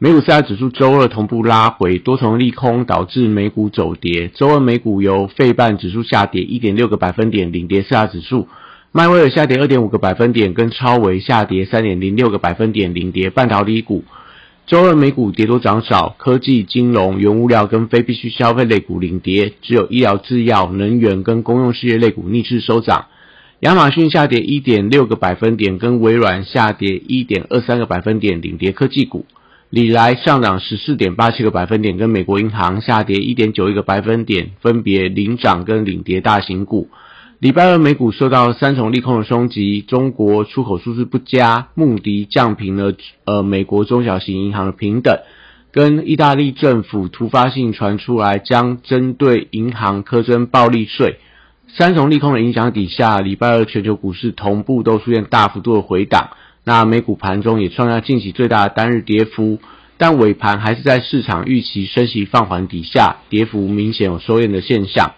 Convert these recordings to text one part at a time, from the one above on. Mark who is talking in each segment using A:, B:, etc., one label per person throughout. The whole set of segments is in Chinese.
A: 美股四大指数周二同步拉回，多重利空导致美股走跌。周二美股由费半指数下跌一点六个百分点领跌四大指数，迈威尔下跌二点五个百分点，跟超维下跌三点零六个百分点领跌半导体股。周二美股跌多涨少，科技、金融、原物料跟非必需消费类股领跌，只有医疗、制药、能源跟公用事业类股逆势收涨。亚马逊下跌一点六个百分点，跟微软下跌一点二三个百分点领跌科技股。里来上涨十四点八七个百分点，跟美国银行下跌一点九一个百分点，分别领涨跟领跌大型股。礼拜二美股受到三重利空的冲击，中国出口数字不佳，穆迪降平了呃美国中小型银行的平等，跟意大利政府突发性传出来将针对银行苛征暴利税。三重利空的影响底下，礼拜二全球股市同步都出现大幅度的回档。那美股盘中也创下近期最大的单日跌幅，但尾盘还是在市场预期升息放缓底下，跌幅明显有收敛的现象。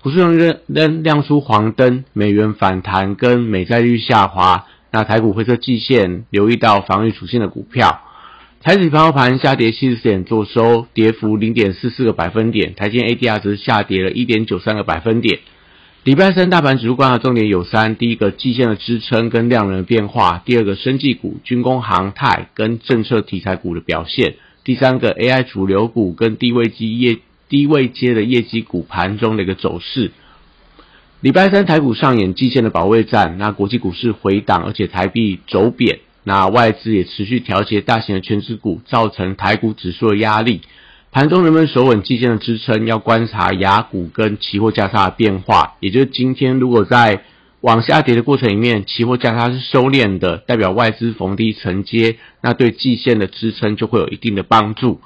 A: 股市中仍仍亮出黄灯，美元反弹跟美债率下滑。那台股灰色季线，留意到防御属性的股票。台指盘后盘下跌七十点做收，跌幅零点四四个百分点。台积 ADR 则下跌了一点九三个百分点。礼拜三大盘指数观察重点有三：第一个季线的支撑跟量能的变化；第二个生技股、军工、航太跟政策题材股的表现；第三个 AI 主流股跟低位机业低位阶的业绩股盘中的一个走势。礼拜三台股上演季线的保卫战，那国际股市回档，而且台币走贬，那外资也持续调节大型的全值股，造成台股指数的压力。盘中人们守稳季线的支撑，要观察雅股跟期货价差的变化。也就是今天如果在往下跌的过程里面，期货价差是收敛的，代表外资逢低承接，那对季线的支撑就会有一定的帮助。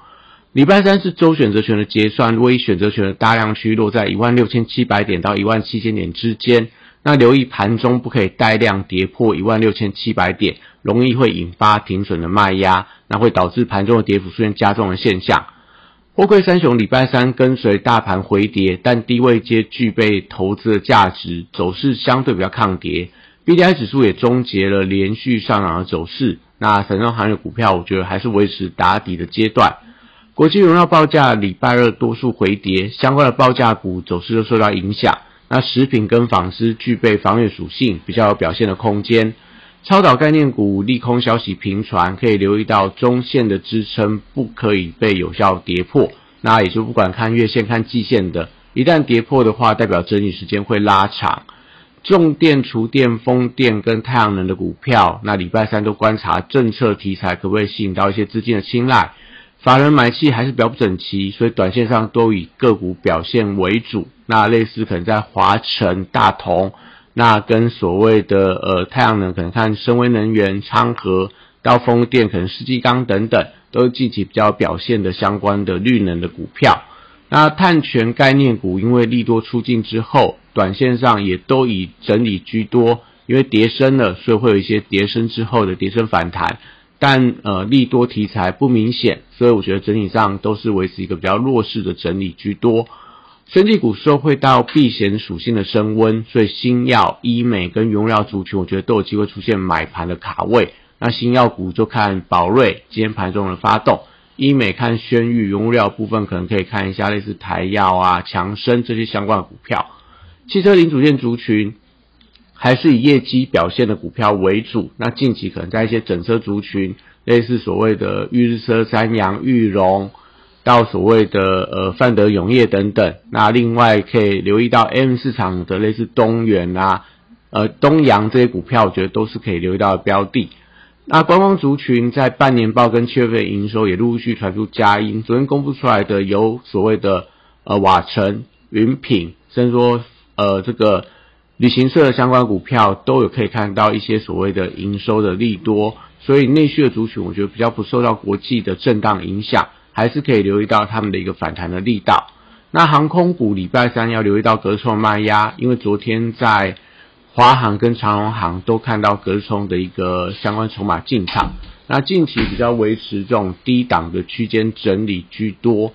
A: 礼拜三是周选择权的结算，如果以选择权的大量区落在一万六千七百点到一万七千点之间，那留意盘中不可以带量跌破一万六千七百点，容易会引发停损的卖压，那会导致盘中的跌幅出现加重的现象。货柜三雄礼拜三跟随大盘回跌，但低位皆具备投资的价值，走势相对比较抗跌。B D I 指数也终结了连续上涨的走势。那散装行业股票，我觉得还是维持打底的阶段。国际荣耀报价礼拜二多数回跌，相关的报价股走势都受到影响。那食品跟纺织具备防御属性，比较有表现的空间。超导概念股利空消息频传，可以留意到中线的支撑不可以被有效跌破。那也就不管看月线看季线的，一旦跌破的话，代表整理时间会拉长。重电、厨电、风电跟太阳能的股票，那礼拜三都观察政策题材可不可以吸引到一些资金的青睐。法人买气还是比较不整齐，所以短线上都以个股表现为主。那类似可能在华晨、大同。那跟所谓的呃太阳能，可能看深威能源、昌河、到风电，可能世纪钢等等，都是近期比较表现的相关的绿能的股票。那碳权概念股，因为利多出尽之后，短线上也都以整理居多，因为跌升了，所以会有一些跌升之后的跌升反弹。但呃利多题材不明显，所以我觉得整体上都是维持一个比较弱势的整理居多。生技股受会到避险属性的升温，所以新药、医美跟原料族群，我觉得都有机会出现买盘的卡位。那新药股就看宝瑞今天盘中的发动，医美看轩誉，原料部分可能可以看一下类似台药啊、强生这些相关的股票。汽车零组件族群还是以业绩表现的股票为主。那近期可能在一些整车族群，类似所谓的裕日车、三洋、裕隆。到所谓的呃范德永业等等，那另外可以留意到 M 市场的类似东元啊、呃东阳这些股票，我觉得都是可以留意到的标的。那观光族群在半年报跟七月份营收也陆续传出佳音，昨天公布出来的有所谓的呃瓦城、云品，甚至说呃这个旅行社的相关股票都有可以看到一些所谓的营收的利多，所以内需的族群我觉得比较不受到国际的震荡影响。还是可以留意到他们的一个反弹的力道。那航空股礼拜三要留意到隔冲卖压，因为昨天在华航跟长荣航都看到隔冲的一个相关筹码进场。那近期比较维持这种低档的区间整理居多。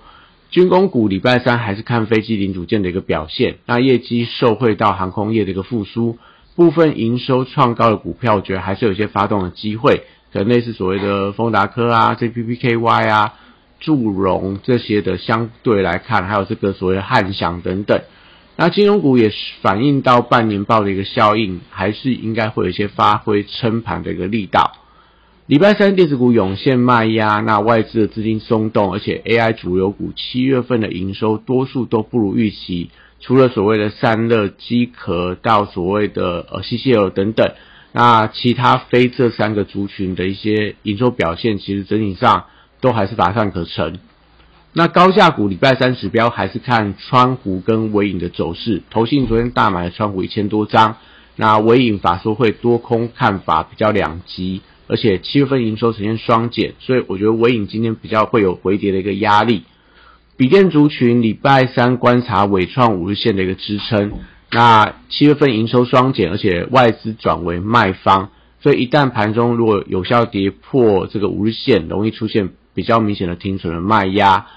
A: 军工股礼拜三还是看飞机零组件的一个表现，那业绩受惠到航空业的一个复苏，部分营收创高的股票，我觉得还是有一些发动的机会，可能类似所谓的丰达科啊、JPPKY 啊、祝融这些的，相对来看，还有这个所谓的汉翔等等。那金融股也是反映到半年报的一个效应，还是应该会有一些发挥撑盘的一个力道。礼拜三电子股涌现卖压，那外资的资金松动，而且 AI 主流股七月份的营收多数都不如预期，除了所谓的散热机壳到所谓的呃 CCL 等等，那其他非这三个族群的一些营收表现，其实整体上都还是乏善可陈。那高价股礼拜三指标还是看川湖跟尾影的走势，投信昨天大买了川湖一千多张，那尾影法说会多空看法比较两极。而且七月份营收呈现双减，所以我觉得微影今天比较会有回跌的一个压力。笔电族群礼拜三观察伟创五日线的一个支撑。那七月份营收双减，而且外资转为卖方，所以一旦盘中如果有效跌破这个五日线，容易出现比较明显的停损的卖压。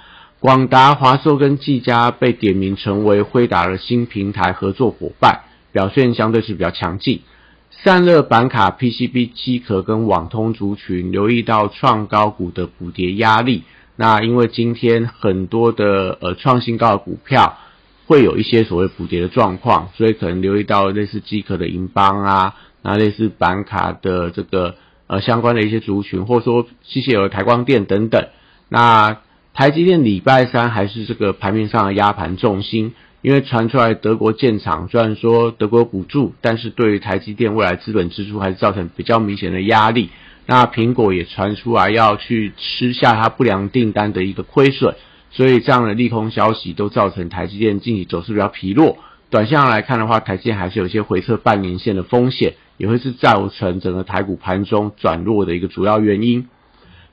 A: 广达、华硕跟技嘉被点名成为辉达的新平台合作伙伴，表现相对是比较强劲。散热板卡、PCB 机壳跟网通族群，留意到创高股的补跌压力。那因为今天很多的呃创新高的股票会有一些所谓补跌的状况，所以可能留意到类似机壳的银邦啊，那类似板卡的这个呃相关的一些族群，或者说机械有台光电等等。那台积电礼拜三还是这个盘面上的压盘重心。因为传出来德国建厂，虽然说德国补助，但是对于台积电未来资本支出还是造成比较明显的压力。那苹果也传出来要去吃下它不良订单的一个亏损，所以这样的利空消息都造成台积电近期走势比较疲弱。短线上来看的话，台积还是有些回撤半年线的风险，也会是造成整个台股盘中转弱的一个主要原因。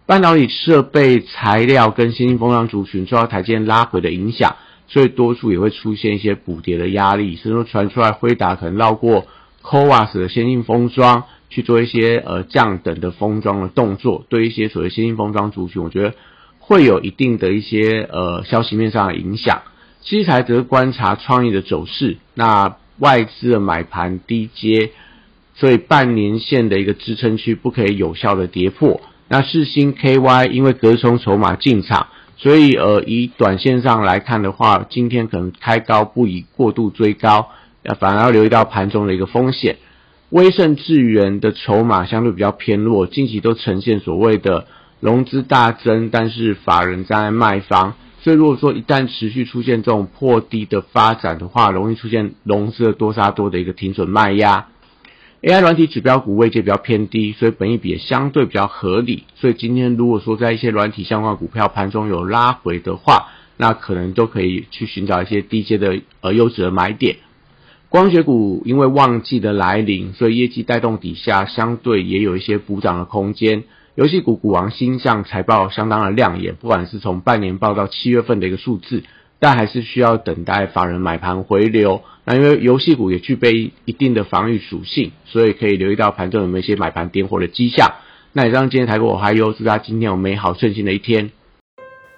A: 半导体设备材料跟先进封装族群受到台积拉回的影响。所以多数也会出现一些补跌的压力，甚至说传出来辉达可能绕过 c o a s 的先进封装去做一些呃降等的封装的动作，对一些所谓先进封装族群，我觉得会有一定的一些呃消息面上的影响。基材则观察创意的走势，那外资的买盘低阶，所以半年线的一个支撑区不可以有效的跌破。那世星 KY 因为隔冲筹码进场。所以，呃，以短线上来看的话，今天可能开高不宜过度追高，反而要留意到盘中的一个风险。威盛智源的筹码相对比较偏弱，近期都呈现所谓的融资大增，但是法人在卖方。所以，如果说一旦持续出现这种破低的发展的话，容易出现融资的多杀多的一个停损卖压。AI 软体指标股位阶比较偏低，所以本益比也相对比较合理。所以今天如果说在一些软体相关股票盘中有拉回的话，那可能都可以去寻找一些低阶的呃优质的买点。光学股因为旺季的来临，所以业绩带动底下，相对也有一些补涨的空间。游戏股股王星象财报相当的亮眼，不管是从半年报到七月份的一个数字。但还是需要等待法人买盘回流。那因为游戏股也具备一定的防御属性，所以可以留意到盘中有没有一些买盘点火的迹象。那以上今天台股我还有祝大家今天有美好顺心的一天。